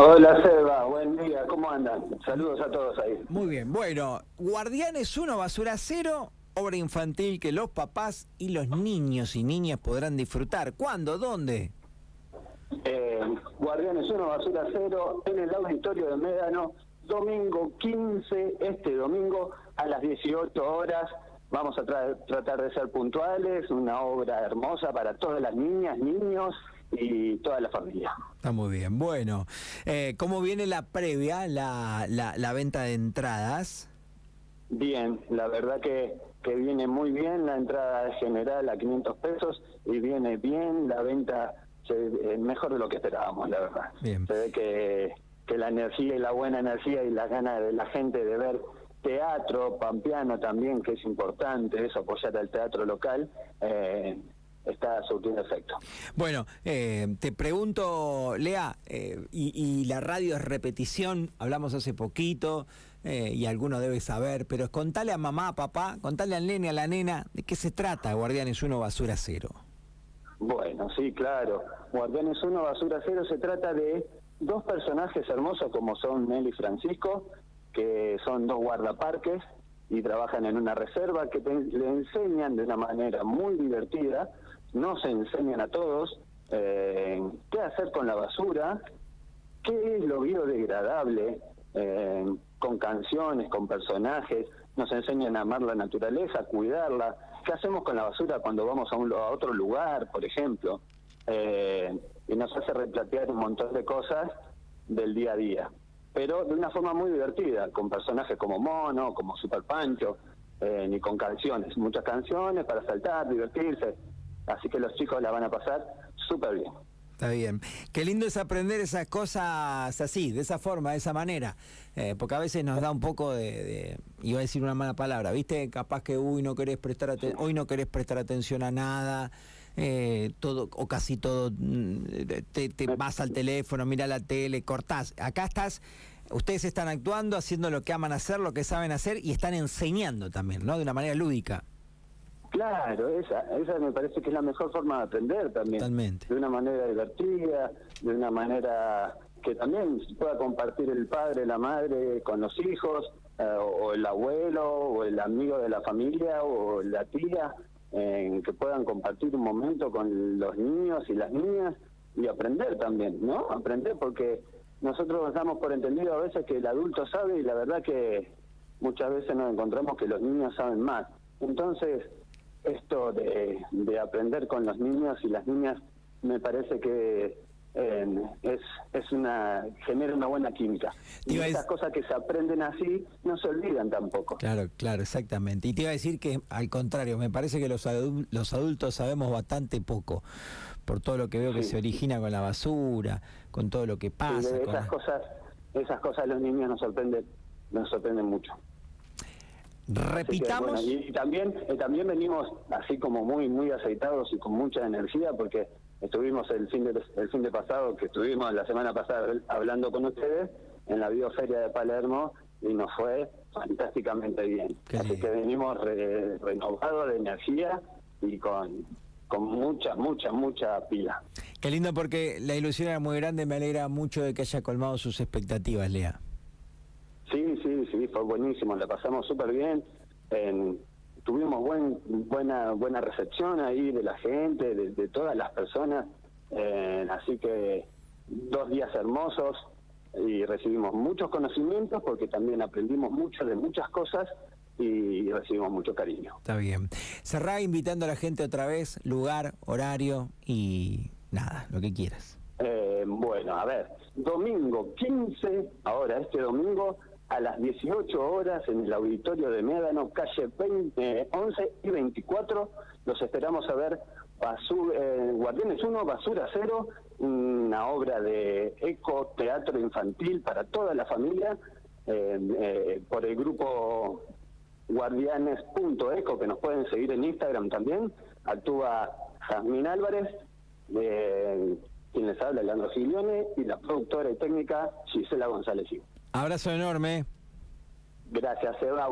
Hola Seba, buen día, ¿cómo andan? Saludos a todos ahí. Muy bien, bueno, Guardianes 1, Basura Cero, obra infantil que los papás y los niños y niñas podrán disfrutar. ¿Cuándo? ¿Dónde? Eh, Guardianes 1, Basura Cero, en el auditorio de Médano, domingo 15, este domingo a las 18 horas. Vamos a tratar de ser puntuales, una obra hermosa para todas las niñas, niños y toda la familia. Está muy bien. Bueno, eh, ¿cómo viene la previa, la, la, venta de entradas? Bien, la verdad que, que viene muy bien, la entrada general a 500 pesos y viene bien, la venta se, mejor de lo que esperábamos, la verdad. Bien. Se ve que, que la energía y la buena energía y la ganas de la gente de ver teatro, pampeano también, que es importante, eso apoyar al teatro local, eh, está surtiendo efecto. Bueno, eh, te pregunto, Lea, eh, y, la radio es repetición, hablamos hace poquito, eh, y alguno debe saber, pero contale a mamá, a papá, contale al nene, a la nena, ¿de qué se trata Guardianes 1 Basura Cero? Bueno, sí, claro. Guardianes 1 Basura Cero se trata de dos personajes hermosos como son Nelly y Francisco, que son dos guardaparques y trabajan en una reserva que le enseñan de una manera muy divertida no se enseñan a todos eh, qué hacer con la basura, qué es lo biodegradable, eh, con canciones, con personajes, nos enseñan a amar la naturaleza, a cuidarla, qué hacemos con la basura cuando vamos a, un, a otro lugar, por ejemplo, eh, y nos hace replatear un montón de cosas del día a día, pero de una forma muy divertida, con personajes como Mono, como Super Pancho, ni con canciones, muchas canciones para saltar, divertirse, Así que los chicos la van a pasar súper bien. Está bien. Qué lindo es aprender esas cosas así, de esa forma, de esa manera. Eh, porque a veces nos da un poco de, iba a decir una mala palabra, ¿viste? Capaz que uy, no querés prestar hoy no querés prestar atención a nada. Eh, todo o casi todo mm, te, te vas al teléfono, mira la tele, cortás. Acá estás, ustedes están actuando, haciendo lo que aman hacer, lo que saben hacer y están enseñando también, ¿no? De una manera lúdica. Claro, esa, esa me parece que es la mejor forma de aprender también. Totalmente. De una manera divertida, de una manera que también pueda compartir el padre, la madre con los hijos, eh, o el abuelo, o el amigo de la familia, o la tía, en que puedan compartir un momento con los niños y las niñas y aprender también, ¿no? Aprender porque nosotros damos por entendido a veces que el adulto sabe y la verdad que muchas veces nos encontramos que los niños saben más. Entonces, esto de, aprender con los niños y las niñas me parece que eh, es, es una genera una buena química. Y esas cosas que se aprenden así no se olvidan tampoco. Claro, claro, exactamente. Y te iba a decir que al contrario, me parece que los, los adultos sabemos bastante poco por todo lo que veo que se origina con la basura, con todo lo que pasa. esas cosas, esas cosas los niños nos sorprenden, nos sorprenden mucho. Repitamos. y, también, eh, también venimos así como muy, muy aceitados y con mucha energía porque estuvimos el fin de, el fin de pasado, que estuvimos la semana pasada hablando con ustedes en la bioferia de Palermo y nos fue fantásticamente bien. así que venimos renovados de energía y con, con mucha, mucha, mucha pila. Qué lindo porque la ilusión era muy grande, me alegra mucho de que haya colmado sus expectativas, Lea. Sí, sí, sí, fue buenísimo, la pasamos súper bien. Tuvimos buen, buena, buena recepción ahí de la gente, de, todas las personas. así que dos días hermosos y recibimos muchos conocimientos porque también aprendimos mucho de muchas cosas y recibimos mucho cariño. Está bien. Cerrá invitando a la gente otra vez, lugar, horario y nada, lo que quieras. Eh, bueno, a ver, domingo 15, ahora este domingo a las 18 horas en el auditorio de Médano, calle 20, 11 y 24. Los esperamos a ver eh, Guardianes 1, Basura 0, una obra de eco teatro infantil para toda la familia eh, eh, por el grupo guardianes.eco que nos pueden seguir en Instagram también. Actúa Jasmine Álvarez, quien les habla, Leandro Giglione, y la productora y técnica Gisela González. Abrazo enorme. Gracias, Eva.